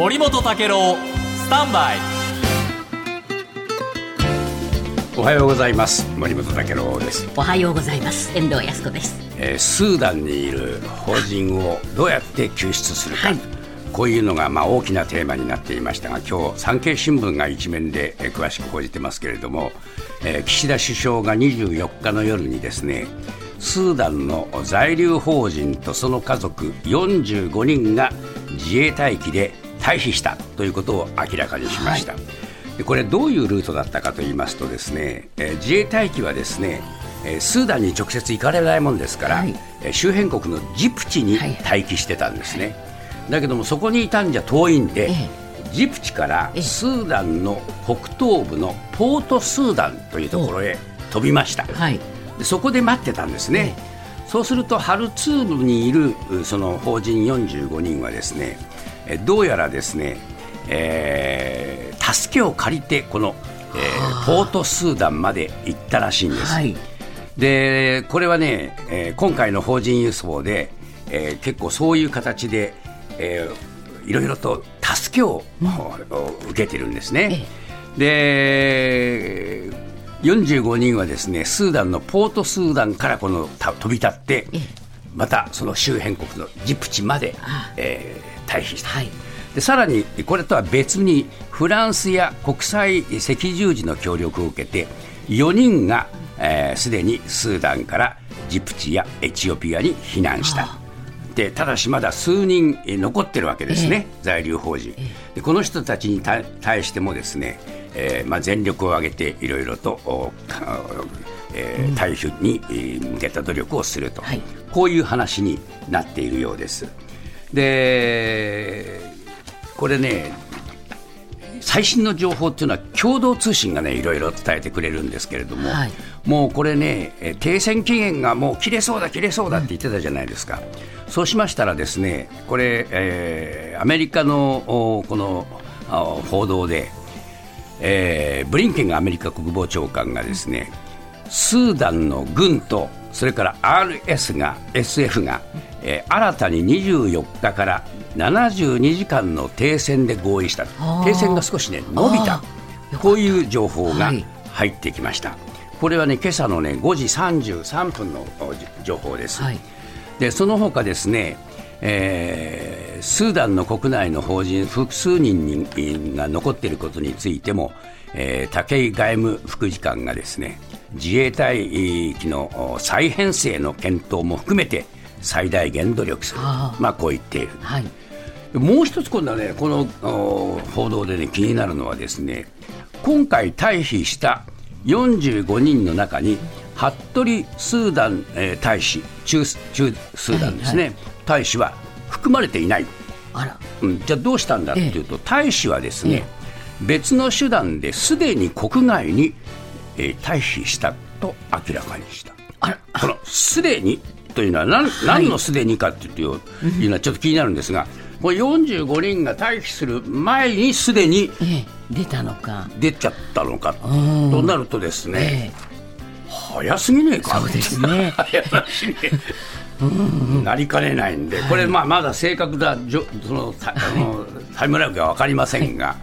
森本武郎スタンバイ。おはようございます。森本武郎です、おはようございます。遠藤康子です。えースーダンにいる邦人をどうやって救出するか、はい。こういうのがまあ大きなテーマになっていましたが今日産経新聞が一面でえー詳しく報じてますけれども、えー岸田首相が24日の夜にですねスーダンの在留邦人とその家族45人が自衛隊機で退避したということを明らかにしました、でこれどういうルートだったかと言いますとですね、えー自衛隊機はですねえースーダンに直接行かれないもんですから、はい。えー周辺国のジプチにはい。待機してたんですね、だけどもそこにいたんじゃ遠いんで、えジプチからええ。スーダンの北東部のポートスーダンというところへ飛びました、はい。でそこで待ってたんですね、そうするとハルツームにいるうその法人45人はですねえどうやらですね、えー助けを借りてこの、えーポートスーダンまで行ったらしいんです、はい。でこれはね、えー今回の法人輸送で、えー結構そういう形で、えーいろいろと助けを、受けてるんですね。で45人はですねスーダンのポートスーダンからこのた飛び立ってええまたその周辺国のジプチまであ、えー退避した。はい。でさらにこれとは別にフランスや国際赤十字の協力を受けて4人がすで、にスーダンからジプチやエチオピアに避難した。でただしまだ数人えー残ってるわけですね、在留邦人、でこの人たちに対対してもですね、えーまあ、全力を挙げていろいろと、えー退避にえー向けた努力をすると、はい。こういう話になっているようです。でこれね最新の情報っていうのは共同通信がねいろいろ伝えてくれるんですけれども、はい。もうこれねえ停戦期限がもう切れそうだ切れそうだって言ってたじゃないですか、そうしましたらですねこれ、えーアメリカのおこのあ報道で、えーブリンケンがアメリカ国防長官がですねスーダンの軍とそれから RS が SF が、えー新たに24日から72時間の停戦で合意した。停戦が少しね伸びた。こういう情報がはい。入ってきました、これはね今朝のね5時33分の情報です、はい。でその他ですね、えースーダンの国内の法人複数人が残っていることについても、えー武井外務副次官がですね自衛隊機のお再編成の検討も含めて最大限努力する。まあ、こう言っている。はい。もう一つ今度はねこのお報道でね気になるのはですね今回退避した45人の中に服部スーダン、えー大使中中スーダンですね、はい。大使は含まれていない、あら。うん、じゃあどうしたんだっていうと、大使はですね、別の手段ですでに国外に、えー退避したと明らかにした。あら。このすでにというのは何,、何のすでにかといういうのはちょっと気になるんですが、これ45人が退避する前にすでにええ出たのか。出ちゃったのかとんなるとですね、ええ。早すぎねえか。そうですね。早すぎねえなりかねないんで、これ、まあ、まだ正確なじょそのタあのタイムラグが分かりませんが、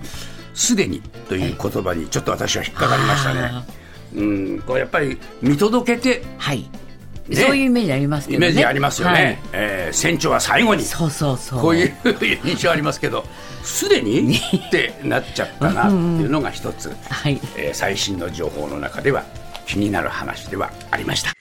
すでにという言葉にちょっと私は引っかかりましたね。あ。うん、これやっぱり見届けてはい、ね。そういうイメージありますけどね。イメージありますよね、はい。えー船長は最後に。そうそうそう。こういう印象ありますけど すでに？ってなっちゃったなっていうのが一つ、はい。えー最新の情報の中では気になる話ではありました。